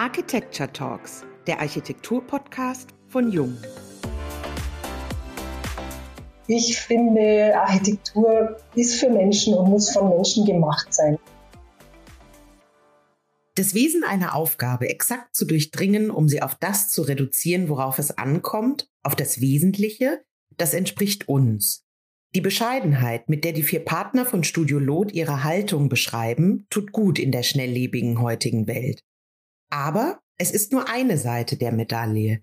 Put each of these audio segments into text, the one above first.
Architecture Talks, der Architektur-Podcast von Jung. Ich finde, Architektur ist für Menschen und muss von Menschen gemacht sein. Das Wesen einer Aufgabe exakt zu durchdringen, um sie auf das zu reduzieren, worauf es ankommt, auf das Wesentliche, das entspricht uns. Die Bescheidenheit, mit der die vier Partner von Studio Lot ihre Haltung beschreiben, tut gut in der schnelllebigen heutigen Welt. Aber es ist nur eine Seite der Medaille.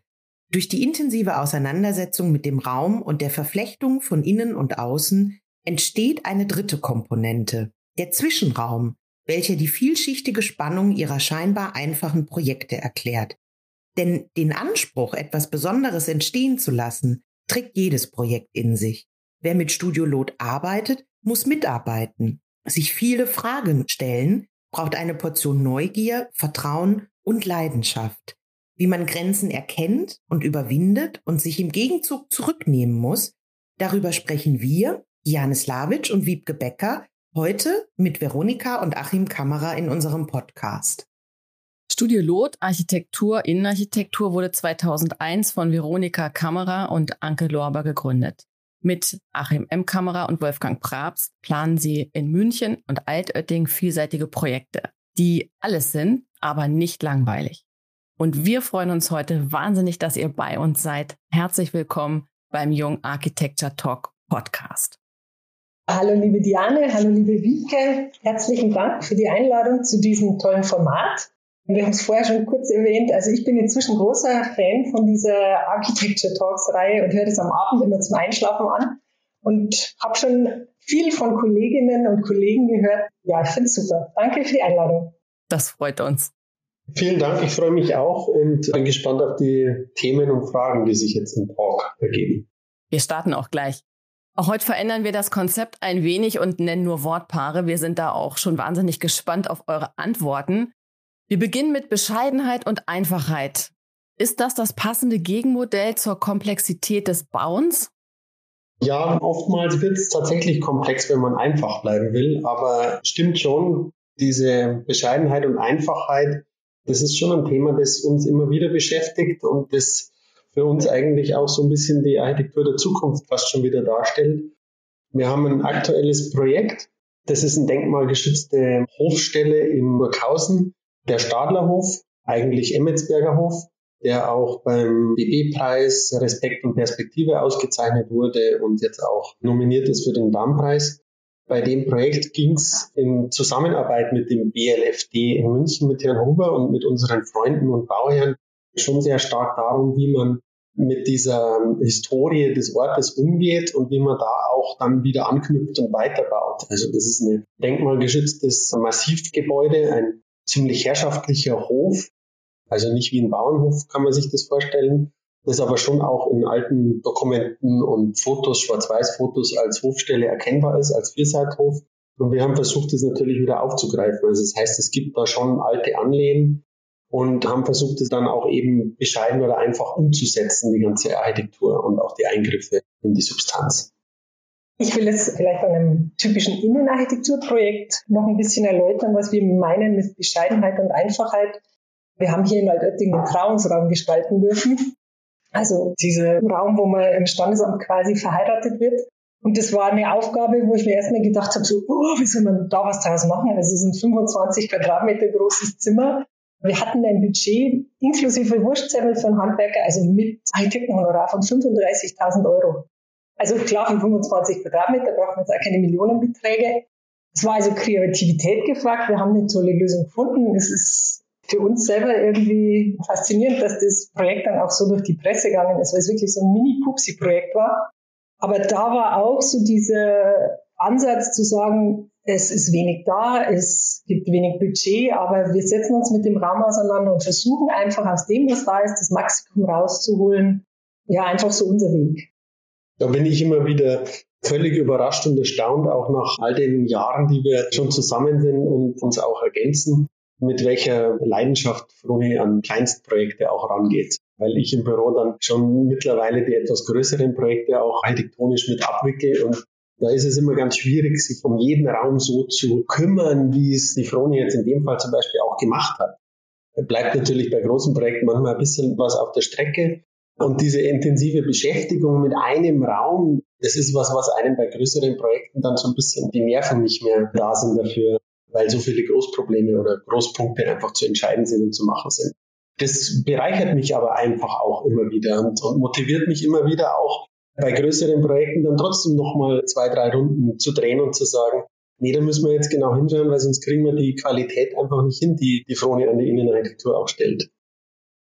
Durch die intensive Auseinandersetzung mit dem Raum und der Verflechtung von innen und außen entsteht eine dritte Komponente, der Zwischenraum, welcher die vielschichtige Spannung ihrer scheinbar einfachen Projekte erklärt. Denn den Anspruch, etwas Besonderes entstehen zu lassen, trägt jedes Projekt in sich. Wer mit Studio Lot arbeitet, muss mitarbeiten, sich viele Fragen stellen, braucht eine Portion Neugier, Vertrauen und Leidenschaft. Wie man Grenzen erkennt und überwindet und sich im Gegenzug zurücknehmen muss, darüber sprechen wir, Jane Slavic und Wiebke Becker, heute mit Veronika und Achim Kammerer in unserem Podcast. Studio Lot Architektur Innenarchitektur wurde 2001 von Veronika Kammerer und Anke Lorber gegründet. Mit Achim M. Kammerer und Wolfgang Prabst planen sie in München und Altötting vielseitige Projekte, die alles sind, aber nicht langweilig. Und wir freuen uns heute wahnsinnig, dass ihr bei uns seid. Herzlich willkommen beim Young Architecture Talk Podcast. Hallo liebe Diane, hallo liebe Wieke. Herzlichen Dank für die Einladung zu diesem tollen Format. Wir haben es vorher schon kurz erwähnt. Also ich bin inzwischen großer Fan von dieser Architecture Talks Reihe und höre das am Abend immer zum Einschlafen an und habe schon viel von Kolleginnen und Kollegen gehört. Ja, ich finde es super. Danke für die Einladung. Das freut uns. Vielen Dank, ich freue mich auch und bin gespannt auf die Themen und Fragen, die sich jetzt im Talk ergeben. Wir starten auch gleich. Auch heute verändern wir das Konzept ein wenig und nennen nur Wortpaare. Wir sind da auch schon wahnsinnig gespannt auf eure Antworten. Wir beginnen mit Bescheidenheit und Einfachheit. Ist das das passende Gegenmodell zur Komplexität des Bauens? Ja, oftmals wird es tatsächlich komplex, wenn man einfach bleiben will, aber stimmt schon, diese Bescheidenheit und Einfachheit, das ist schon ein Thema, das uns immer wieder beschäftigt und das für uns eigentlich auch so ein bisschen die Architektur der Zukunft fast schon wieder darstellt. Wir haben ein aktuelles Projekt, das ist eine denkmalgeschützte Hofstelle in Burghausen, der Stadlerhof, eigentlich Emmetsberger Hof, der auch beim BB-Preis Respekt und Perspektive ausgezeichnet wurde und jetzt auch nominiert ist für den Darmpreis. Bei dem Projekt ging es in Zusammenarbeit mit dem BLFD in München, mit Herrn Huber und mit unseren Freunden und Bauherren schon sehr stark darum, wie man mit dieser Historie des Ortes umgeht und wie man da auch dann wieder anknüpft und weiterbaut. Also das ist ein denkmalgeschütztes Massivgebäude, ein ziemlich herrschaftlicher Hof. Also nicht wie ein Bauernhof kann man sich das vorstellen. Das aber schon auch in alten Dokumenten und Fotos, Schwarz-Weiß-Fotos als Hofstelle erkennbar ist, als Vierseithof. Und wir haben versucht, das natürlich wieder aufzugreifen. Also das heißt, es gibt da schon alte Anlehen und haben versucht, es dann auch eben bescheiden oder einfach umzusetzen, die ganze Architektur und auch die Eingriffe in die Substanz. Ich will jetzt vielleicht an einem typischen Innenarchitekturprojekt noch ein bisschen erläutern, was wir meinen mit Bescheidenheit und Einfachheit. Wir haben hier in Altötting einen Trauungsraum gestalten dürfen. Also dieser Raum, wo man im Standesamt quasi verheiratet wird. Und das war eine Aufgabe, wo ich mir erstmal gedacht habe, so, oh, wie soll man da was draus machen? Also es ist ein 25 Quadratmeter großes Zimmer. Wir hatten ein Budget inklusive Wurstzettel für einen Handwerker, also mit Architektenhonorar von 35.000 Euro. Also klar, für 25 Quadratmeter braucht man jetzt auch keine Millionenbeträge. Es war also Kreativität gefragt. Wir haben eine tolle Lösung gefunden. Es ist für uns selber irgendwie faszinierend, dass das Projekt dann auch so durch die Presse gegangen ist, weil es wirklich so ein Mini-Pupsi-Projekt war. Aber da war auch so dieser Ansatz zu sagen, es ist wenig da, es gibt wenig Budget, aber wir setzen uns mit dem Raum auseinander und versuchen einfach aus dem, was da ist, das Maximum rauszuholen. Ja, einfach so unser Weg. Da bin ich immer wieder völlig überrascht und erstaunt, auch nach all den Jahren, die wir schon zusammen sind und uns auch ergänzen, mit welcher Leidenschaft Froni an Kleinstprojekte auch rangeht. Weil ich im Büro dann schon mittlerweile die etwas größeren Projekte auch architektonisch mit abwickle und da ist es immer ganz schwierig, sich um jeden Raum so zu kümmern, wie es die Froni jetzt in dem Fall zum Beispiel auch gemacht hat. bleibt natürlich bei großen Projekten manchmal ein bisschen was auf der Strecke. Und diese intensive Beschäftigung mit einem Raum, das ist was, was einem bei größeren Projekten dann so ein bisschen die Nerven nicht mehr da sind dafür, weil so viele Großprobleme oder Großpunkte einfach zu entscheiden sind und zu machen sind. Das bereichert mich aber einfach auch immer wieder und, und motiviert mich immer wieder auch bei größeren Projekten dann trotzdem nochmal zwei, drei Runden zu drehen und zu sagen, nee, da müssen wir jetzt genau hinschauen, weil sonst kriegen wir die Qualität einfach nicht hin, die die Frone an die Innenarchitektur auch stellt.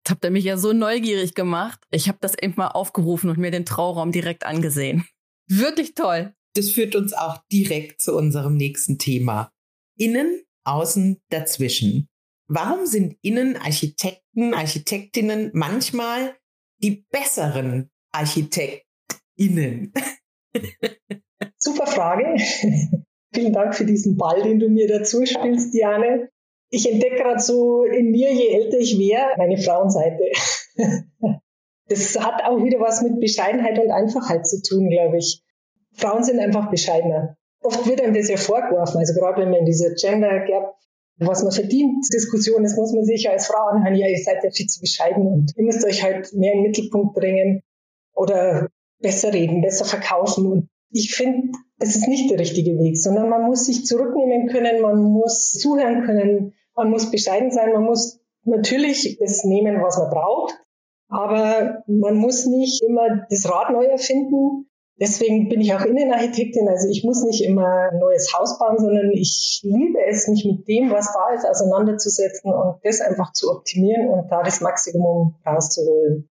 Jetzt habt ihr mich ja so neugierig gemacht. Ich habe das eben mal aufgerufen und mir den Trauraum direkt angesehen. Wirklich toll. Das führt uns auch direkt zu unserem nächsten Thema. Innen, außen, dazwischen. Warum sind Innenarchitekten, Architektinnen manchmal die besseren Architektinnen? Super Frage. Vielen Dank für diesen Ball, den du mir dazu spielst, Diane ich entdecke gerade so in mir, je älter ich wäre, meine Frauenseite. das hat auch wieder was mit Bescheidenheit und Einfachheit zu tun, glaube ich. Frauen sind einfach bescheidener. Oft wird einem das ja vorgeworfen, also gerade wenn man in dieser Gender Gap, was man verdient, Diskussion ist, muss man sich als Frau anhören, ja, ihr seid ja viel zu bescheiden und ihr müsst euch halt mehr in den Mittelpunkt bringen oder besser reden, besser verkaufen. Und ich finde, es ist nicht der richtige Weg, sondern man muss sich zurücknehmen können, man muss zuhören können, man muss bescheiden sein, man muss natürlich das nehmen, was man braucht, aber man muss nicht immer das Rad neu erfinden. Deswegen bin ich auch Innenarchitektin, also ich muss nicht immer ein neues Haus bauen, sondern ich liebe es, mich mit dem, was da ist, auseinanderzusetzen und das einfach zu optimieren und da das Maximum rauszuholen.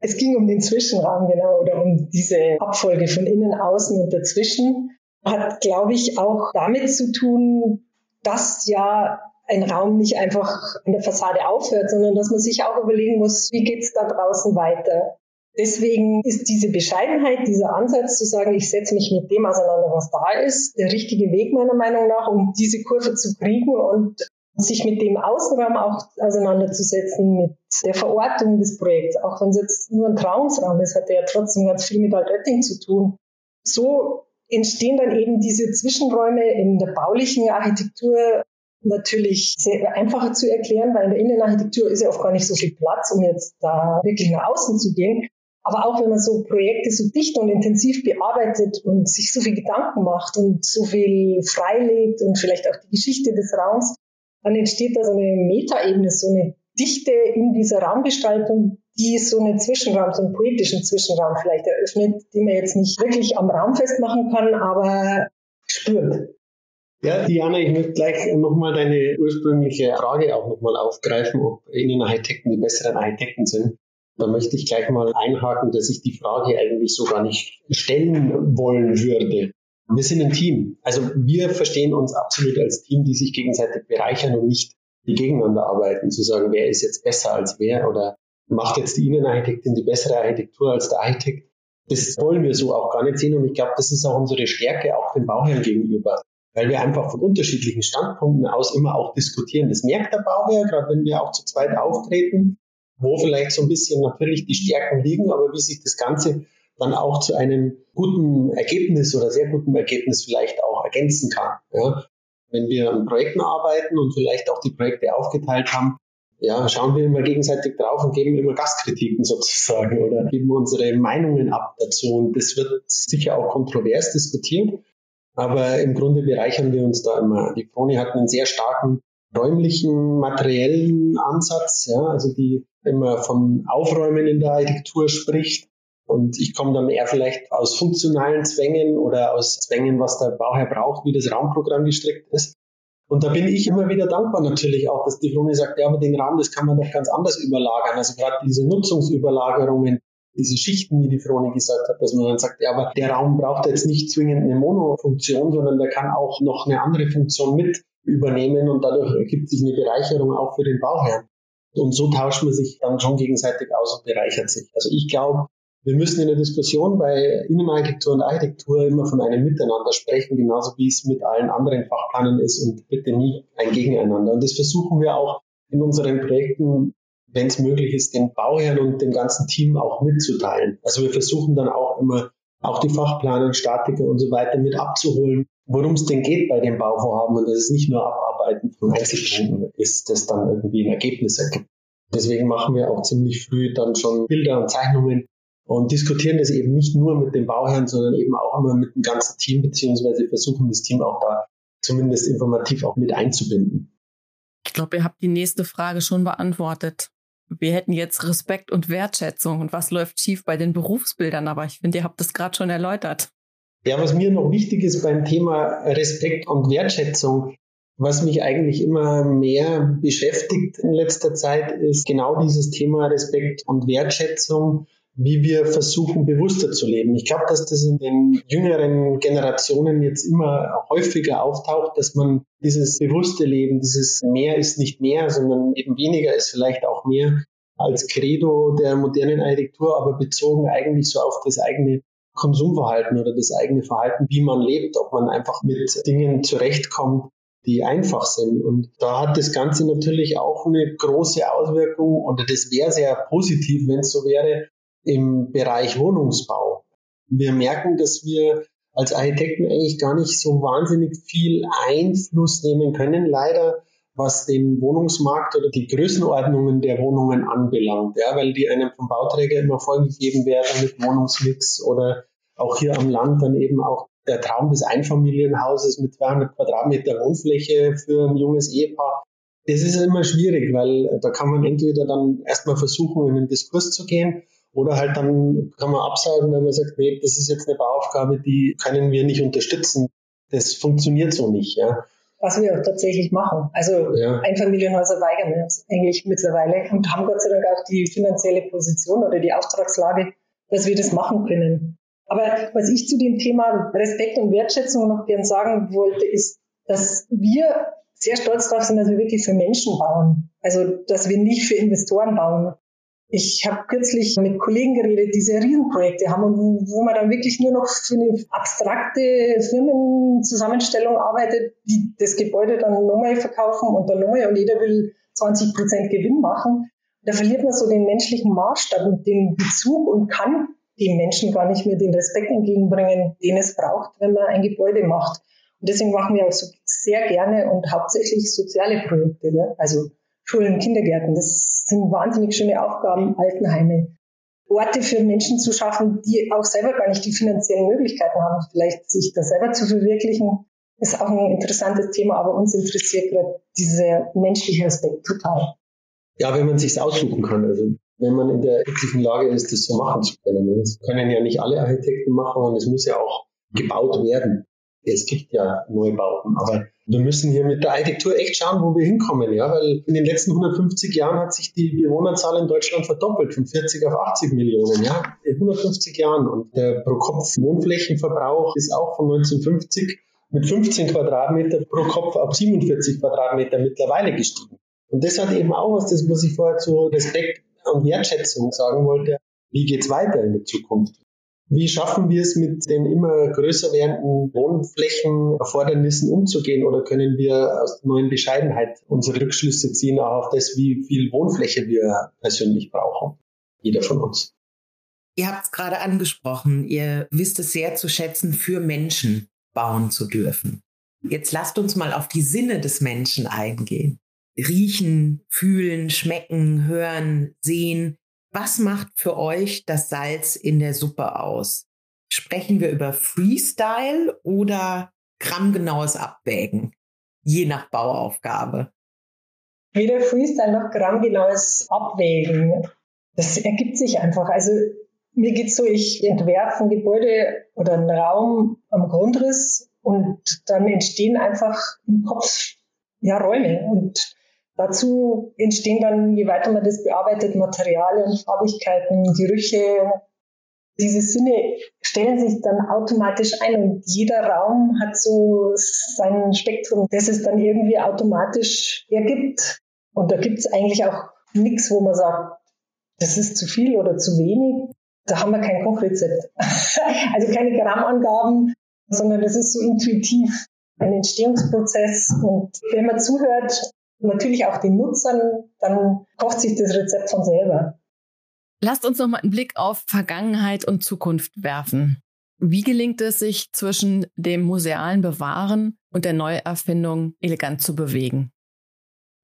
Es ging um den Zwischenraum, genau, oder um diese Abfolge von innen, außen und dazwischen. Hat, glaube ich, auch damit zu tun, dass ja ein Raum nicht einfach an der Fassade aufhört, sondern dass man sich auch überlegen muss, wie geht's da draußen weiter. Deswegen ist diese Bescheidenheit, dieser Ansatz zu sagen, ich setze mich mit dem auseinander, was da ist, der richtige Weg meiner Meinung nach, um diese Kurve zu kriegen und sich mit dem Außenraum auch auseinanderzusetzen, mit der Verortung des Projekts, auch wenn es jetzt nur ein Trauungsraum ist, hat er ja trotzdem ganz viel mit Altötting zu tun. So entstehen dann eben diese Zwischenräume in der baulichen Architektur natürlich sehr einfacher zu erklären, weil in der Innenarchitektur ist ja oft gar nicht so viel Platz, um jetzt da wirklich nach außen zu gehen. Aber auch wenn man so Projekte so dicht und intensiv bearbeitet und sich so viel Gedanken macht und so viel freilegt und vielleicht auch die Geschichte des Raums, dann entsteht da so eine Metaebene, so eine Dichte in dieser Raumgestaltung, die so einen Zwischenraum, so einen poetischen Zwischenraum vielleicht eröffnet, den man jetzt nicht wirklich am Raum festmachen kann, aber spürt. Ja, Diana, ich möchte gleich nochmal deine ursprüngliche Frage auch nochmal aufgreifen, ob Innenarchitekten die besseren Architekten sind. Da möchte ich gleich mal einhaken, dass ich die Frage eigentlich so gar nicht stellen wollen würde. Wir sind ein Team. Also wir verstehen uns absolut als Team, die sich gegenseitig bereichern und nicht die gegeneinander arbeiten, zu sagen, wer ist jetzt besser als wer oder macht jetzt die Innenarchitektin die bessere Architektur als der Architekt. Das wollen wir so auch gar nicht sehen und ich glaube, das ist auch unsere Stärke auch dem Bauherrn gegenüber weil wir einfach von unterschiedlichen Standpunkten aus immer auch diskutieren. Das merkt der Bauherr, gerade wenn wir auch zu zweit auftreten, wo vielleicht so ein bisschen natürlich die Stärken liegen, aber wie sich das Ganze dann auch zu einem guten Ergebnis oder sehr guten Ergebnis vielleicht auch ergänzen kann. Ja. Wenn wir an Projekten arbeiten und vielleicht auch die Projekte aufgeteilt haben, ja, schauen wir immer gegenseitig drauf und geben immer Gastkritiken sozusagen oder geben unsere Meinungen ab dazu. Und das wird sicher auch kontrovers diskutiert. Aber im Grunde bereichern wir uns da immer. Die Froni hat einen sehr starken räumlichen, materiellen Ansatz, ja, also die immer von Aufräumen in der Architektur spricht. Und ich komme dann eher vielleicht aus funktionalen Zwängen oder aus Zwängen, was der Bauherr braucht, wie das Raumprogramm gestrickt ist. Und da bin ich immer wieder dankbar natürlich auch, dass die Froni sagt, ja, aber den Raum, das kann man doch ganz anders überlagern. Also gerade diese Nutzungsüberlagerungen, diese Schichten, wie die Froni gesagt hat, dass man dann sagt, ja, aber der Raum braucht jetzt nicht zwingend eine Monofunktion, sondern der kann auch noch eine andere Funktion mit übernehmen und dadurch ergibt sich eine Bereicherung auch für den Bauherrn. Und so tauscht man sich dann schon gegenseitig aus und bereichert sich. Also ich glaube, wir müssen in der Diskussion bei Innenarchitektur und Architektur immer von einem Miteinander sprechen, genauso wie es mit allen anderen Fachplanen ist und bitte nie ein Gegeneinander. Und das versuchen wir auch in unseren Projekten wenn es möglich ist, den Bauherren und dem ganzen Team auch mitzuteilen. Also wir versuchen dann auch immer, auch die Fachplaner, Statiker und so weiter mit abzuholen, worum es denn geht bei dem Bauvorhaben und dass es nicht nur Abarbeiten von Einzelpunkten ist, das dann irgendwie ein Ergebnis ergibt. Deswegen machen wir auch ziemlich früh dann schon Bilder und Zeichnungen und diskutieren das eben nicht nur mit dem Bauherrn, sondern eben auch immer mit dem ganzen Team, beziehungsweise versuchen das Team auch da zumindest informativ auch mit einzubinden. Ich glaube, ihr habt die nächste Frage schon beantwortet. Wir hätten jetzt Respekt und Wertschätzung und was läuft schief bei den Berufsbildern, aber ich finde, ihr habt das gerade schon erläutert. Ja, was mir noch wichtig ist beim Thema Respekt und Wertschätzung, was mich eigentlich immer mehr beschäftigt in letzter Zeit, ist genau dieses Thema Respekt und Wertschätzung, wie wir versuchen, bewusster zu leben. Ich glaube, dass das in den jüngeren Generationen jetzt immer häufiger auftaucht, dass man dieses bewusste Leben, dieses mehr ist nicht mehr, sondern eben weniger ist vielleicht auch mehr als Credo der modernen Architektur, aber bezogen eigentlich so auf das eigene Konsumverhalten oder das eigene Verhalten, wie man lebt, ob man einfach mit Dingen zurechtkommt, die einfach sind. Und da hat das Ganze natürlich auch eine große Auswirkung oder das wäre sehr positiv, wenn es so wäre, im Bereich Wohnungsbau. Wir merken, dass wir als Architekten eigentlich gar nicht so wahnsinnig viel Einfluss nehmen können, leider was den Wohnungsmarkt oder die Größenordnungen der Wohnungen anbelangt, ja, weil die einem vom Bauträger immer vorgegeben werden mit Wohnungsmix oder auch hier am Land dann eben auch der Traum des Einfamilienhauses mit 200 Quadratmeter Wohnfläche für ein junges Ehepaar. Das ist immer schwierig, weil da kann man entweder dann erstmal versuchen, in den Diskurs zu gehen oder halt dann kann man absagen, wenn man sagt, nee, das ist jetzt eine Bauaufgabe, die können wir nicht unterstützen. Das funktioniert so nicht, ja was wir auch tatsächlich machen. Also ja. Einfamilienhäuser weigern wir uns eigentlich mittlerweile und haben Gott sei Dank auch die finanzielle Position oder die Auftragslage, dass wir das machen können. Aber was ich zu dem Thema Respekt und Wertschätzung noch gern sagen wollte, ist, dass wir sehr stolz darauf sind, dass wir wirklich für Menschen bauen. Also, dass wir nicht für Investoren bauen. Ich habe kürzlich mit Kollegen geredet, die sehr Riesenprojekte haben und wo man dann wirklich nur noch für eine abstrakte Firmenzusammenstellung arbeitet, die das Gebäude dann nochmal verkaufen und dann nochmal und jeder will 20 Prozent Gewinn machen. Da verliert man so den menschlichen Maßstab und den Bezug und kann den Menschen gar nicht mehr den Respekt entgegenbringen, den es braucht, wenn man ein Gebäude macht. Und deswegen machen wir auch so sehr gerne und hauptsächlich soziale Projekte. Ja? Also Schulen, Kindergärten. Das sind wahnsinnig schöne Aufgaben, Altenheime. Orte für Menschen zu schaffen, die auch selber gar nicht die finanziellen Möglichkeiten haben, vielleicht sich da selber zu verwirklichen, ist auch ein interessantes Thema, aber uns interessiert gerade dieser menschliche Aspekt total. Ja, wenn man sich's aussuchen kann, also wenn man in der glücklichen Lage ist, das so machen zu können. Das können ja nicht alle Architekten machen und es muss ja auch gebaut werden. Es gibt ja Neubauten, aber wir müssen hier mit der Architektur echt schauen, wo wir hinkommen, ja, weil in den letzten 150 Jahren hat sich die Bewohnerzahl in Deutschland verdoppelt, von 40 auf 80 Millionen, ja, in 150 Jahren. Und der Pro-Kopf-Wohnflächenverbrauch ist auch von 1950 mit 15 Quadratmeter pro Kopf auf 47 Quadratmeter mittlerweile gestiegen. Und das hat eben auch was, das, was ich vorher zu Respekt und Wertschätzung sagen wollte. Wie geht's weiter in der Zukunft? Wie schaffen wir es, mit den immer größer werdenden Wohnflächenerfordernissen umzugehen oder können wir aus der neuen Bescheidenheit unsere Rückschlüsse ziehen auch auf das, wie viel Wohnfläche wir persönlich brauchen? Jeder von uns. Ihr habt es gerade angesprochen, ihr wisst es sehr zu schätzen, für Menschen bauen zu dürfen. Jetzt lasst uns mal auf die Sinne des Menschen eingehen. Riechen, fühlen, schmecken, hören, sehen. Was macht für euch das Salz in der Suppe aus? Sprechen wir über Freestyle oder grammgenaues Abwägen? Je nach Bauaufgabe. Weder Freestyle noch grammgenaues Abwägen. Das ergibt sich einfach. Also mir geht's so, ich entwerfe ein Gebäude oder einen Raum am Grundriss und dann entstehen einfach im Kopf ja Räume und Dazu entstehen dann, je weiter man das bearbeitet, Materialien, Farbigkeiten, Gerüche. Diese Sinne stellen sich dann automatisch ein und jeder Raum hat so sein Spektrum, das es dann irgendwie automatisch ergibt. Und da gibt es eigentlich auch nichts, wo man sagt, das ist zu viel oder zu wenig. Da haben wir kein Kochrezept. also keine Grammangaben, sondern das ist so intuitiv ein Entstehungsprozess. Und wenn man zuhört, natürlich auch den Nutzern, dann kocht sich das Rezept von selber. Lasst uns noch mal einen Blick auf Vergangenheit und Zukunft werfen. Wie gelingt es sich zwischen dem musealen Bewahren und der Neuerfindung elegant zu bewegen?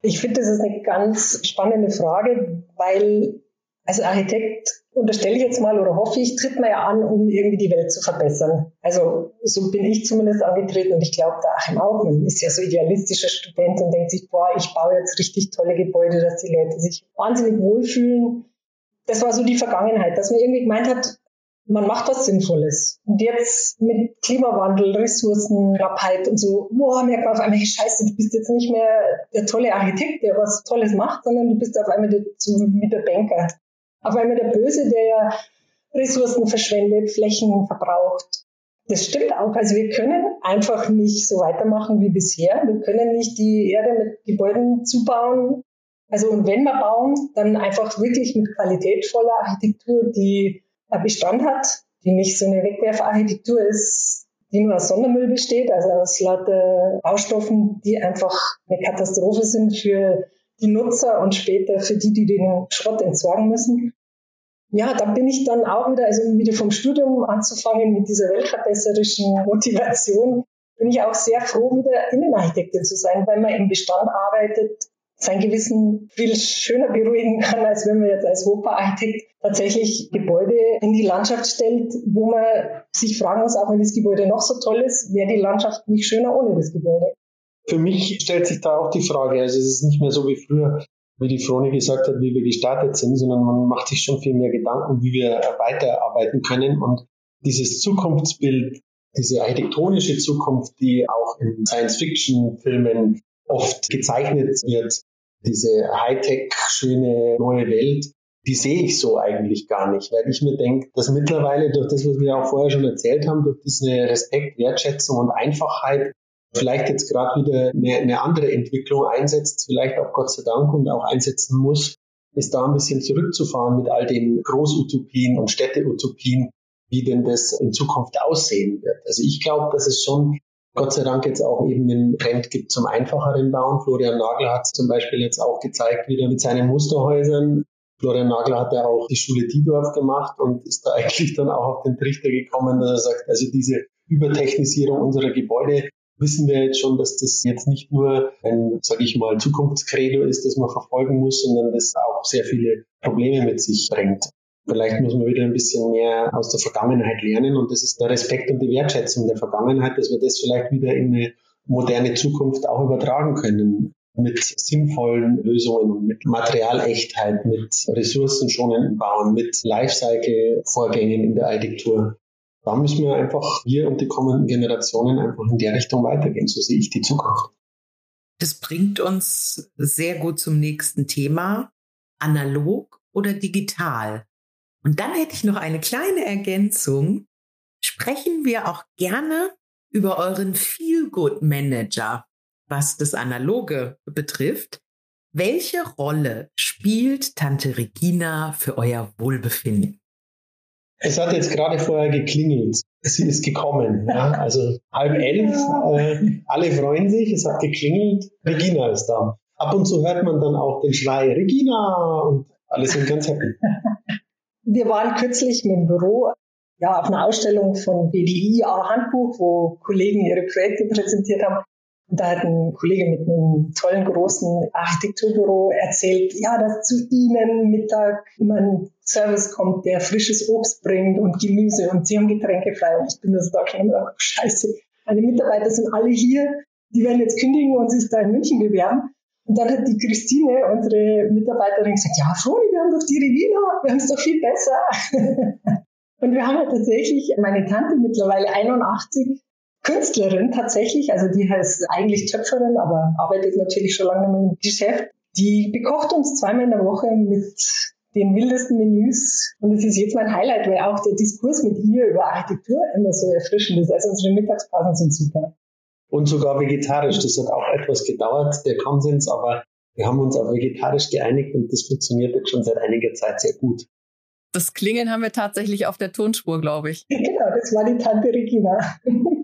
Ich finde, das ist eine ganz spannende Frage, weil als Architekt unterstelle ich jetzt mal oder hoffe ich, tritt man ja an, um irgendwie die Welt zu verbessern. Also so bin ich zumindest angetreten und ich glaube, der Achim auch, man ist ja so idealistischer Student und denkt sich, boah, ich baue jetzt richtig tolle Gebäude, dass die Leute sich wahnsinnig wohlfühlen. Das war so die Vergangenheit, dass man irgendwie gemeint hat, man macht was Sinnvolles. Und jetzt mit Klimawandel, Ressourcenknappheit und so, boah, merkt man auf einmal, scheiße, du bist jetzt nicht mehr der tolle Architekt, der was Tolles macht, sondern du bist auf einmal so wie der Banker. Auf einmal der Böse, der ja Ressourcen verschwendet, Flächen verbraucht. Das stimmt auch. Also wir können einfach nicht so weitermachen wie bisher. Wir können nicht die Erde mit Gebäuden zubauen. Also und wenn wir bauen, dann einfach wirklich mit qualitätvoller Architektur, die Bestand hat, die nicht so eine Wegwerfarchitektur ist, die nur aus Sondermüll besteht, also aus lauter Baustoffen, die einfach eine Katastrophe sind für die Nutzer und später für die, die den Schrott entsorgen müssen. Ja, da bin ich dann auch wieder, also wieder vom Studium anzufangen mit dieser weltverbesserischen Motivation, bin ich auch sehr froh, wieder Innenarchitektin zu sein, weil man im Bestand arbeitet, sein Gewissen viel schöner beruhigen kann, als wenn man jetzt als Hochbauarchitekt tatsächlich Gebäude in die Landschaft stellt, wo man sich fragen muss, auch wenn das Gebäude noch so toll ist, wäre die Landschaft nicht schöner ohne das Gebäude. Für mich stellt sich da auch die Frage, also es ist nicht mehr so wie früher, wie die Froni gesagt hat, wie wir gestartet sind, sondern man macht sich schon viel mehr Gedanken, wie wir weiterarbeiten können. Und dieses Zukunftsbild, diese architektonische Zukunft, die auch in Science-Fiction-Filmen oft gezeichnet wird, diese Hightech, schöne neue Welt, die sehe ich so eigentlich gar nicht, weil ich mir denke, dass mittlerweile durch das, was wir auch vorher schon erzählt haben, durch diese Respekt, Wertschätzung und Einfachheit vielleicht jetzt gerade wieder eine, eine andere Entwicklung einsetzt, vielleicht auch Gott sei Dank und auch einsetzen muss, ist da ein bisschen zurückzufahren mit all den Großutopien und Städteutopien, wie denn das in Zukunft aussehen wird. Also ich glaube, dass es schon Gott sei Dank jetzt auch eben einen Trend gibt zum einfacheren Bauen. Florian Nagel hat zum Beispiel jetzt auch gezeigt, wieder mit seinen Musterhäusern. Florian Nagel hat ja auch die Schule Diedorf gemacht und ist da eigentlich dann auch auf den Trichter gekommen, dass er sagt, also diese Übertechnisierung unserer Gebäude wissen wir jetzt schon, dass das jetzt nicht nur ein, sage ich mal, Zukunftskredo ist, das man verfolgen muss, sondern das auch sehr viele Probleme mit sich bringt. Vielleicht muss man wieder ein bisschen mehr aus der Vergangenheit lernen und das ist der Respekt und die Wertschätzung der Vergangenheit, dass wir das vielleicht wieder in eine moderne Zukunft auch übertragen können mit sinnvollen Lösungen mit Materialechtheit, mit ressourcenschonenden Bauen, mit Lifecycle-Vorgängen in der Architektur. Da müssen wir einfach, wir und die kommenden Generationen einfach in der Richtung weitergehen. So sehe ich die Zukunft. Das bringt uns sehr gut zum nächsten Thema. Analog oder digital? Und dann hätte ich noch eine kleine Ergänzung. Sprechen wir auch gerne über euren Feel-Good Manager, was das Analoge betrifft. Welche Rolle spielt Tante Regina für euer Wohlbefinden? Es hat jetzt gerade vorher geklingelt. Sie ist gekommen. Ja? Also halb elf. Äh, alle freuen sich. Es hat geklingelt. Regina ist da. Ab und zu hört man dann auch den Schrei Regina und alle sind ganz happy. Wir waren kürzlich mit dem Büro ja, auf einer Ausstellung von BDI Handbuch, wo Kollegen ihre Projekte präsentiert haben. Und da hat ein Kollege mit einem tollen großen Architekturbüro erzählt, ja, dass zu Ihnen Mittag immer ein Service kommt, der frisches Obst bringt und Gemüse und Sie haben Getränke frei. Und ich bin das da schon immer, scheiße, meine Mitarbeiter sind alle hier, die werden jetzt kündigen und sich da in München bewerben. Und dann hat die Christine, unsere Mitarbeiterin, gesagt, ja, Froni, wir haben doch die Regina, wir haben es doch viel besser. und wir haben ja tatsächlich, meine Tante mittlerweile 81, Künstlerin tatsächlich, also die heißt eigentlich Töpferin, aber arbeitet natürlich schon lange im Geschäft. Die bekocht uns zweimal in der Woche mit den wildesten Menüs. Und es ist jetzt mein Highlight, weil auch der Diskurs mit ihr über Architektur immer so erfrischend ist. Also unsere Mittagspausen sind super und sogar vegetarisch. Das hat auch etwas gedauert, der Konsens, aber wir haben uns auf vegetarisch geeinigt und das funktioniert jetzt schon seit einiger Zeit sehr gut. Das Klingeln haben wir tatsächlich auf der Tonspur, glaube ich. Genau, das war die Tante Regina.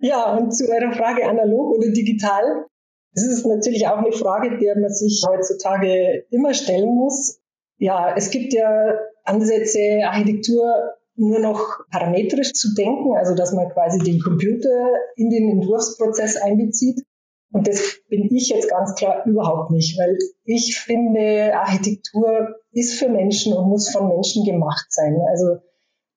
ja, und zu eurer Frage analog oder digital. Das ist natürlich auch eine Frage, der man sich heutzutage immer stellen muss. Ja, es gibt ja Ansätze, Architektur nur noch parametrisch zu denken, also dass man quasi den Computer in den Entwurfsprozess einbezieht. Und das bin ich jetzt ganz klar überhaupt nicht, weil ich finde, Architektur ist für Menschen und muss von Menschen gemacht sein. Also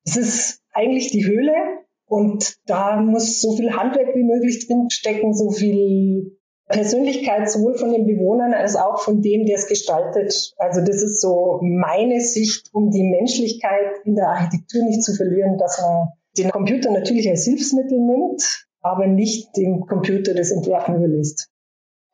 es ist eigentlich die Höhle und da muss so viel Handwerk wie möglich drinstecken, so viel Persönlichkeit sowohl von den Bewohnern als auch von dem, der es gestaltet. Also das ist so meine Sicht, um die Menschlichkeit in der Architektur nicht zu verlieren, dass man den Computer natürlich als Hilfsmittel nimmt, aber nicht dem Computer das Entwerfen überlässt.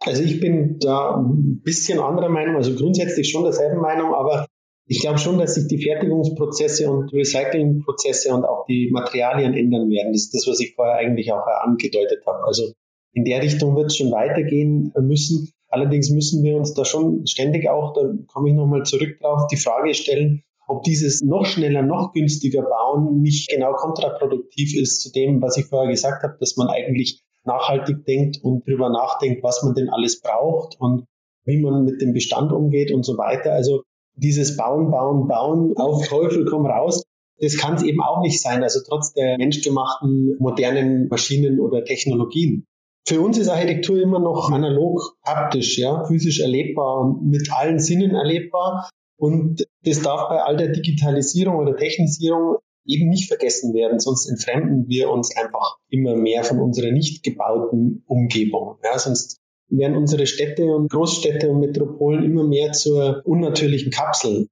Also ich bin da ein bisschen anderer Meinung, also grundsätzlich schon derselben Meinung, aber ich glaube schon, dass sich die Fertigungsprozesse und Recyclingprozesse und auch die Materialien ändern werden. Das ist das, was ich vorher eigentlich auch angedeutet habe. Also in der Richtung wird es schon weitergehen müssen. Allerdings müssen wir uns da schon ständig auch, da komme ich nochmal zurück drauf, die Frage stellen, ob dieses noch schneller, noch günstiger Bauen nicht genau kontraproduktiv ist zu dem, was ich vorher gesagt habe, dass man eigentlich nachhaltig denkt und darüber nachdenkt, was man denn alles braucht und wie man mit dem Bestand umgeht und so weiter. Also dieses Bauen, Bauen, Bauen, auf Teufel komm raus, das kann es eben auch nicht sein, also trotz der menschgemachten modernen Maschinen oder Technologien. Für uns ist Architektur immer noch analog, haptisch, ja, physisch erlebbar und mit allen Sinnen erlebbar. Und das darf bei all der Digitalisierung oder Technisierung eben nicht vergessen werden, sonst entfremden wir uns einfach immer mehr von unserer nicht gebauten Umgebung. Ja, sonst werden unsere Städte und Großstädte und Metropolen immer mehr zur unnatürlichen Kapsel.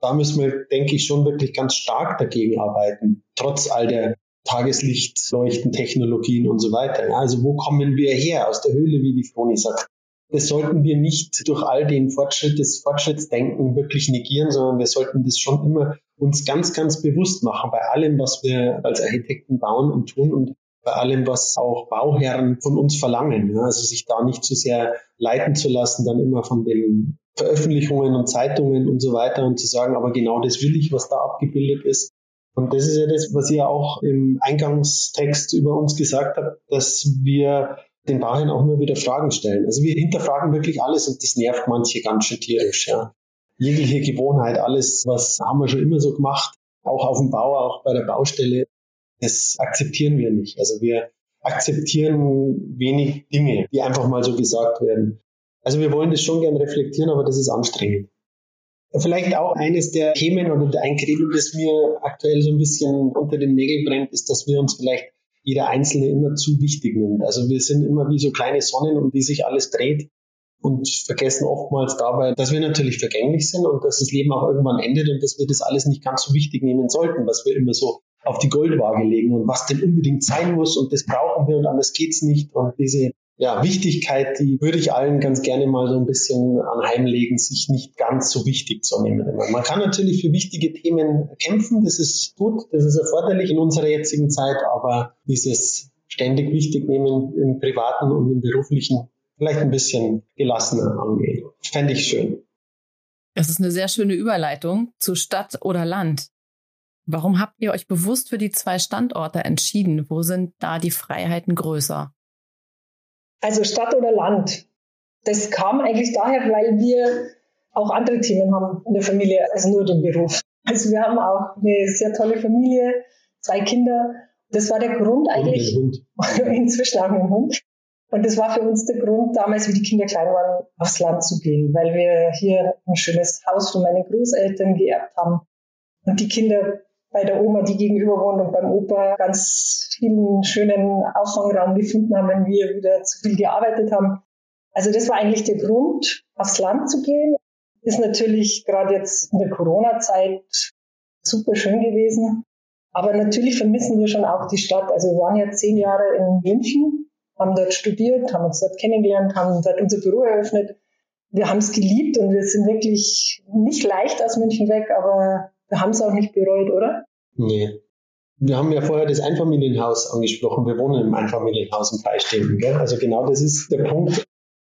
Da müssen wir, denke ich, schon wirklich ganz stark dagegen arbeiten, trotz all der Tageslichtleuchtentechnologien und so weiter. Also wo kommen wir her? Aus der Höhle, wie die Froni sagt. Das sollten wir nicht durch all den Fortschritt des Fortschrittsdenken wirklich negieren, sondern wir sollten das schon immer uns ganz, ganz bewusst machen bei allem, was wir als Architekten bauen und tun und bei allem, was auch Bauherren von uns verlangen. Ja, also sich da nicht zu sehr leiten zu lassen, dann immer von den Veröffentlichungen und Zeitungen und so weiter und zu sagen, aber genau das will ich, was da abgebildet ist. Und das ist ja das, was ihr auch im Eingangstext über uns gesagt habt, dass wir den Bauherren auch immer wieder Fragen stellen. Also wir hinterfragen wirklich alles und das nervt manche ganz schön tierisch. Ja. Jegliche Gewohnheit, alles, was haben wir schon immer so gemacht, auch auf dem Bau, auch bei der Baustelle, das akzeptieren wir nicht. Also wir akzeptieren wenig Dinge, die einfach mal so gesagt werden. Also wir wollen das schon gern reflektieren, aber das ist anstrengend. Vielleicht auch eines der Themen oder ein Credo, das mir aktuell so ein bisschen unter den Nägeln brennt, ist, dass wir uns vielleicht jeder Einzelne immer zu wichtig nimmt. Also wir sind immer wie so kleine Sonnen, um die sich alles dreht und vergessen oftmals dabei, dass wir natürlich vergänglich sind und dass das Leben auch irgendwann endet und dass wir das alles nicht ganz so wichtig nehmen sollten, was wir immer so auf die Goldwaage legen und was denn unbedingt sein muss und das brauchen wir und anders geht's nicht und diese ja, Wichtigkeit, die würde ich allen ganz gerne mal so ein bisschen anheimlegen, sich nicht ganz so wichtig zu nehmen. Man kann natürlich für wichtige Themen kämpfen, das ist gut, das ist erforderlich in unserer jetzigen Zeit, aber dieses ständig wichtig nehmen im privaten und im beruflichen vielleicht ein bisschen gelassener angehen. Fände ich schön. Das ist eine sehr schöne Überleitung zu Stadt oder Land. Warum habt ihr euch bewusst für die zwei Standorte entschieden? Wo sind da die Freiheiten größer? Also Stadt oder Land. Das kam eigentlich daher, weil wir auch andere Themen haben in der Familie, als nur den Beruf. Also wir haben auch eine sehr tolle Familie, zwei Kinder. Das war der Grund eigentlich. Und Inzwischen auch einen Hund. Und das war für uns der Grund, damals, wie die Kinder klein waren, aufs Land zu gehen, weil wir hier ein schönes Haus von meinen Großeltern geerbt haben. Und die Kinder bei der Oma, die gegenüber wohnt und beim Opa ganz vielen schönen Auffangraum gefunden haben, wenn wir wieder zu viel gearbeitet haben. Also das war eigentlich der Grund, aufs Land zu gehen. Ist natürlich gerade jetzt in der Corona-Zeit super schön gewesen. Aber natürlich vermissen wir schon auch die Stadt. Also wir waren ja zehn Jahre in München, haben dort studiert, haben uns dort kennengelernt, haben dort unser Büro eröffnet. Wir haben es geliebt und wir sind wirklich nicht leicht aus München weg, aber wir haben es auch nicht bereut, oder? Nee. Wir haben ja vorher das Einfamilienhaus angesprochen. Wir wohnen im Einfamilienhaus im Freistehenden. Gell? Also genau das ist der Punkt.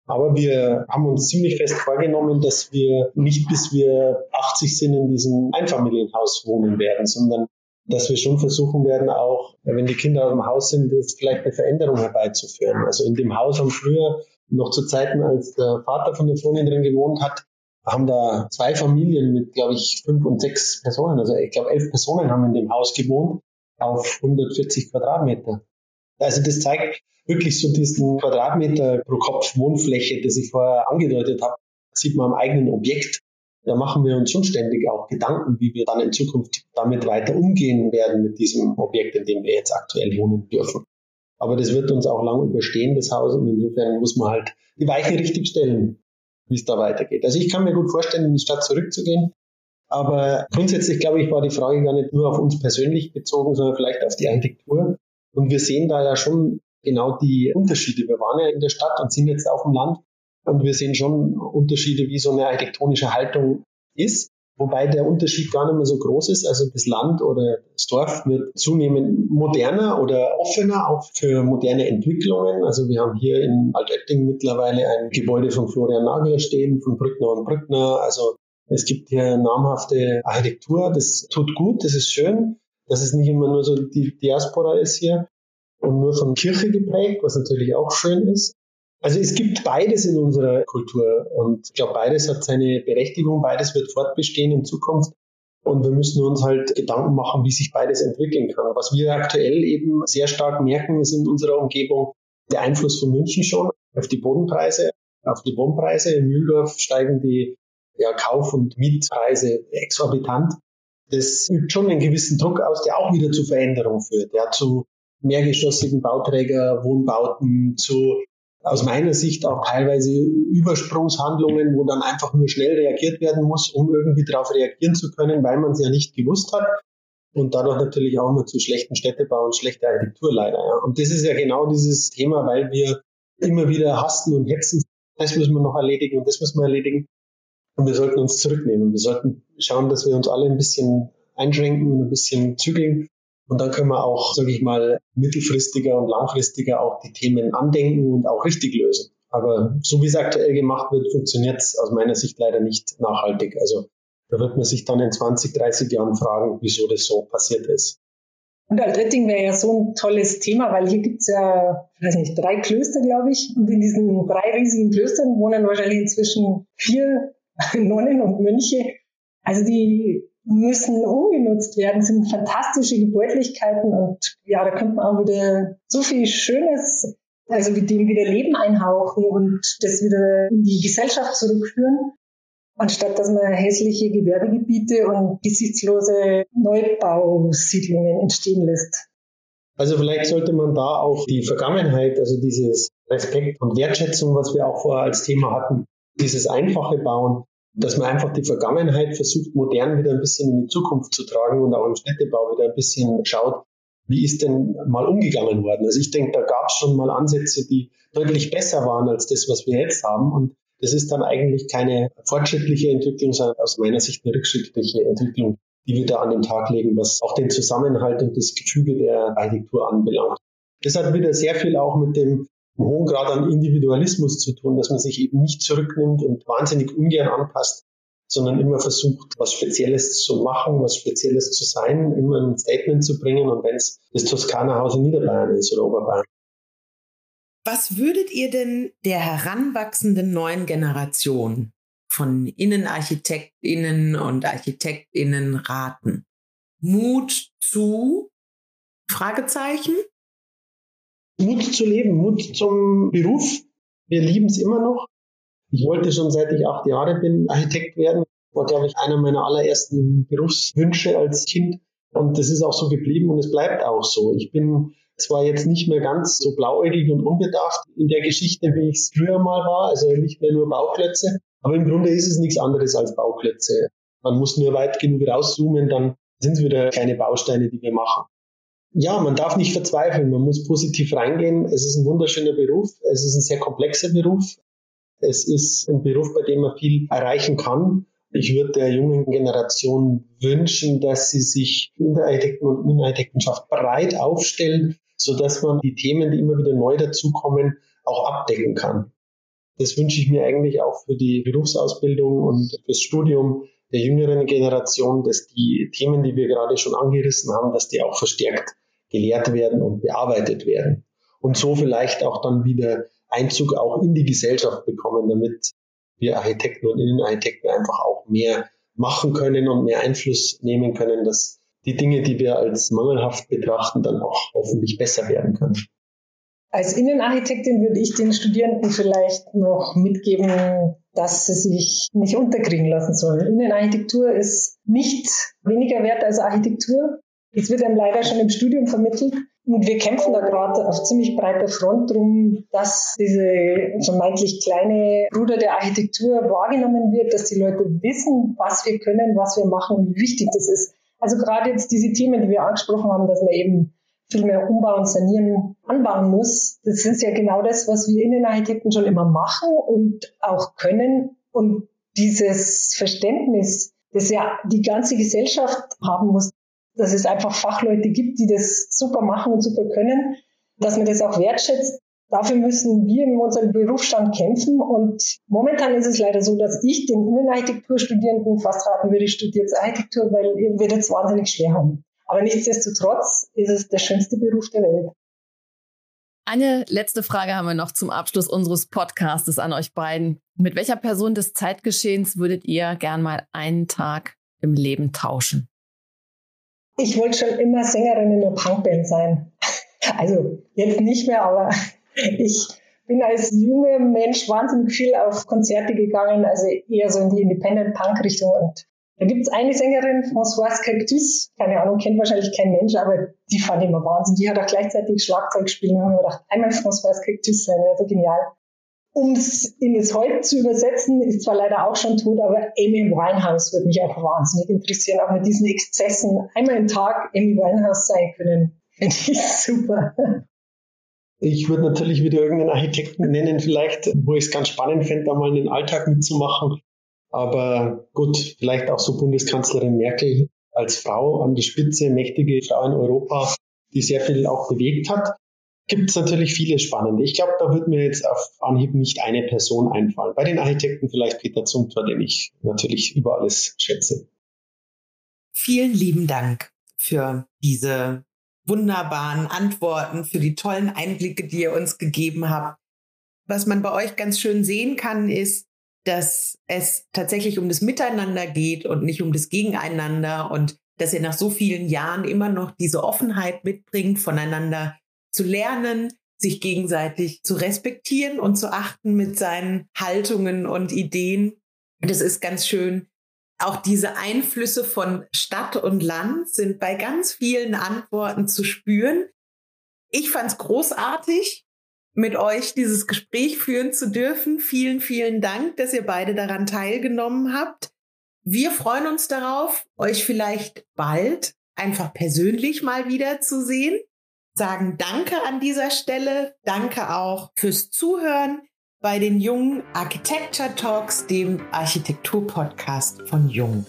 Aber wir haben uns ziemlich fest vorgenommen, dass wir nicht bis wir 80 sind in diesem Einfamilienhaus wohnen werden, sondern dass wir schon versuchen werden, auch wenn die Kinder dem Haus sind, jetzt vielleicht eine Veränderung herbeizuführen. Also in dem Haus haben früher noch zu Zeiten, als der Vater von der Freundin drin gewohnt hat, haben da zwei Familien mit, glaube ich, fünf und sechs Personen. Also ich glaube, elf Personen haben in dem Haus gewohnt auf 140 Quadratmeter. Also das zeigt wirklich so diesen Quadratmeter pro Kopf Wohnfläche, das ich vorher angedeutet habe, sieht man am eigenen Objekt. Da machen wir uns schon ständig auch Gedanken, wie wir dann in Zukunft damit weiter umgehen werden mit diesem Objekt, in dem wir jetzt aktuell wohnen dürfen. Aber das wird uns auch lang überstehen, das Haus. Und insofern muss man halt die Weiche richtig stellen, wie es da weitergeht. Also ich kann mir gut vorstellen, in die Stadt zurückzugehen. Aber grundsätzlich, glaube ich, war die Frage gar nicht nur auf uns persönlich bezogen, sondern vielleicht auf die Architektur. Und wir sehen da ja schon genau die Unterschiede. Wir waren ja in der Stadt und sind jetzt auf dem Land. Und wir sehen schon Unterschiede, wie so eine architektonische Haltung ist. Wobei der Unterschied gar nicht mehr so groß ist. Also das Land oder das Dorf wird zunehmend moderner oder offener, auch für moderne Entwicklungen. Also wir haben hier in Altötting mittlerweile ein Gebäude von Florian Nagler stehen, von Brückner und Brückner. Also es gibt hier namhafte Architektur. Das tut gut, das ist schön, dass es nicht immer nur so die Diaspora ist hier und nur von Kirche geprägt, was natürlich auch schön ist. Also es gibt beides in unserer Kultur und ich glaube, beides hat seine Berechtigung, beides wird fortbestehen in Zukunft. Und wir müssen uns halt Gedanken machen, wie sich beides entwickeln kann. Was wir aktuell eben sehr stark merken, ist in unserer Umgebung der Einfluss von München schon auf die Bodenpreise, auf die Wohnpreise. In Mühldorf steigen die ja, Kauf- und Mietpreise exorbitant. Das übt schon einen gewissen Druck aus, der auch wieder zu Veränderung führt. Ja, zu mehrgeschossigen Bauträger, Wohnbauten, zu aus meiner Sicht auch teilweise Übersprungshandlungen, wo dann einfach nur schnell reagiert werden muss, um irgendwie darauf reagieren zu können, weil man es ja nicht gewusst hat. Und dadurch natürlich auch immer zu schlechten Städtebau und schlechter Architektur leider. Ja. Und das ist ja genau dieses Thema, weil wir immer wieder hasten und hetzen. Das müssen wir noch erledigen und das müssen wir erledigen. Und wir sollten uns zurücknehmen. Wir sollten schauen, dass wir uns alle ein bisschen einschränken und ein bisschen zügeln und dann können wir auch, sage ich mal, mittelfristiger und langfristiger auch die Themen andenken und auch richtig lösen. Aber so wie es aktuell gemacht wird, funktioniert es aus meiner Sicht leider nicht nachhaltig. Also da wird man sich dann in 20, 30 Jahren fragen, wieso das so passiert ist. Und Altötting wäre ja so ein tolles Thema, weil hier gibt es ja, weiß nicht, drei Klöster, glaube ich. Und in diesen drei riesigen Klöstern wohnen wahrscheinlich inzwischen vier Nonnen und Mönche. Also die müssen umgenutzt werden, sind fantastische Gebäudlichkeiten und ja, da könnte man auch wieder so viel Schönes, also mit dem wieder Leben einhauchen und das wieder in die Gesellschaft zurückführen, anstatt dass man hässliche Gewerbegebiete und gesichtslose Neubausiedlungen entstehen lässt. Also vielleicht sollte man da auch die Vergangenheit, also dieses Respekt und Wertschätzung, was wir auch vorher als Thema hatten, dieses einfache Bauen, dass man einfach die Vergangenheit versucht, modern wieder ein bisschen in die Zukunft zu tragen und auch im Städtebau wieder ein bisschen schaut, wie ist denn mal umgegangen worden. Also ich denke, da gab es schon mal Ansätze, die deutlich besser waren als das, was wir jetzt haben. Und das ist dann eigentlich keine fortschrittliche Entwicklung, sondern aus meiner Sicht eine rückschrittliche Entwicklung, die wir da an den Tag legen, was auch den Zusammenhalt und das Gefüge der Architektur anbelangt. Das hat wieder sehr viel auch mit dem einen hohen Grad an Individualismus zu tun, dass man sich eben nicht zurücknimmt und wahnsinnig ungern anpasst, sondern immer versucht, was Spezielles zu machen, was Spezielles zu sein, immer ein Statement zu bringen und wenn es das Toskana-Haus in Niederbayern ist oder Oberbayern. Was würdet ihr denn der heranwachsenden neuen Generation von Innenarchitektinnen und Architektinnen raten? Mut zu Fragezeichen Mut zu leben, Mut zum Beruf. Wir lieben es immer noch. Ich wollte schon seit ich acht Jahre bin Architekt werden. War, glaube ich, einer meiner allerersten Berufswünsche als Kind. Und das ist auch so geblieben und es bleibt auch so. Ich bin zwar jetzt nicht mehr ganz so blauäugig und unbedacht in der Geschichte, wie ich es früher mal war, also nicht mehr nur Bauklötze, aber im Grunde ist es nichts anderes als Bauklötze. Man muss nur weit genug rauszoomen, dann sind es wieder keine Bausteine, die wir machen ja, man darf nicht verzweifeln, man muss positiv reingehen. Es ist ein wunderschöner Beruf, es ist ein sehr komplexer Beruf. Es ist ein Beruf, bei dem man viel erreichen kann. Ich würde der jungen Generation wünschen, dass sie sich in der Architekten- und Innenarchitektenschaft breit aufstellen, sodass man die Themen, die immer wieder neu dazukommen, auch abdecken kann. Das wünsche ich mir eigentlich auch für die Berufsausbildung und fürs Studium der jüngeren Generation, dass die Themen, die wir gerade schon angerissen haben, dass die auch verstärkt gelehrt werden und bearbeitet werden. Und so vielleicht auch dann wieder Einzug auch in die Gesellschaft bekommen, damit wir Architekten und Innenarchitekten einfach auch mehr machen können und mehr Einfluss nehmen können, dass die Dinge, die wir als mangelhaft betrachten, dann auch hoffentlich besser werden können. Als Innenarchitektin würde ich den Studierenden vielleicht noch mitgeben, dass sie sich nicht unterkriegen lassen sollen. Innenarchitektur ist nicht weniger wert als Architektur. Es wird einem leider schon im Studium vermittelt. Und wir kämpfen da gerade auf ziemlich breiter Front drum, dass diese vermeintlich kleine Bruder der Architektur wahrgenommen wird, dass die Leute wissen, was wir können, was wir machen und wie wichtig das ist. Also gerade jetzt diese Themen, die wir angesprochen haben, dass man eben viel mehr umbauen, sanieren, anbauen muss. Das ist ja genau das, was wir Innenarchitekten schon immer machen und auch können. Und dieses Verständnis, das ja die ganze Gesellschaft haben muss, dass es einfach Fachleute gibt, die das super machen und super können, dass man das auch wertschätzt. Dafür müssen wir in unserem Berufsstand kämpfen. Und momentan ist es leider so, dass ich den Innenarchitekturstudierenden fast raten würde, studiert Architektur, weil wir das wahnsinnig schwer haben. Aber nichtsdestotrotz ist es der schönste Beruf der Welt. Eine letzte Frage haben wir noch zum Abschluss unseres Podcastes an euch beiden. Mit welcher Person des Zeitgeschehens würdet ihr gern mal einen Tag im Leben tauschen? Ich wollte schon immer Sängerin in einer Punkband sein. Also jetzt nicht mehr, aber ich bin als junger Mensch wahnsinnig viel auf Konzerte gegangen, also eher so in die Independent-Punk-Richtung und da gibt es eine Sängerin, Françoise Cactus, keine Ahnung, kennt wahrscheinlich kein Mensch, aber die fand ich immer Wahnsinn. Die hat auch gleichzeitig Schlagzeug gespielt und haben mir gedacht, einmal Françoise Cactus sein, wäre so genial. Um es in das Heute zu übersetzen, ist zwar leider auch schon tot, aber Amy Winehouse würde mich auch wahnsinnig interessieren, auch mit diesen Exzessen einmal im Tag Amy Winehouse sein können. Finde ich super. Ich würde natürlich wieder irgendeinen Architekten nennen, vielleicht, wo ich es ganz spannend fände, da mal einen Alltag mitzumachen. Aber gut, vielleicht auch so Bundeskanzlerin Merkel als Frau an die Spitze, mächtige Frau in Europa, die sehr viel auch bewegt hat. Gibt es natürlich viele spannende. Ich glaube, da wird mir jetzt auf Anhieb nicht eine Person einfallen. Bei den Architekten vielleicht Peter Zumthor, den ich natürlich über alles schätze. Vielen lieben Dank für diese wunderbaren Antworten, für die tollen Einblicke, die ihr uns gegeben habt. Was man bei euch ganz schön sehen kann, ist, dass es tatsächlich um das Miteinander geht und nicht um das Gegeneinander und dass ihr nach so vielen Jahren immer noch diese Offenheit mitbringt, voneinander zu lernen, sich gegenseitig zu respektieren und zu achten mit seinen Haltungen und Ideen. Das ist ganz schön. Auch diese Einflüsse von Stadt und Land sind bei ganz vielen Antworten zu spüren. Ich fand es großartig mit euch dieses Gespräch führen zu dürfen. Vielen, vielen Dank, dass ihr beide daran teilgenommen habt. Wir freuen uns darauf, euch vielleicht bald einfach persönlich mal wieder zu sehen. Sagen Danke an dieser Stelle. Danke auch fürs Zuhören bei den jungen Architecture Talks, dem Architektur-Podcast von Jung.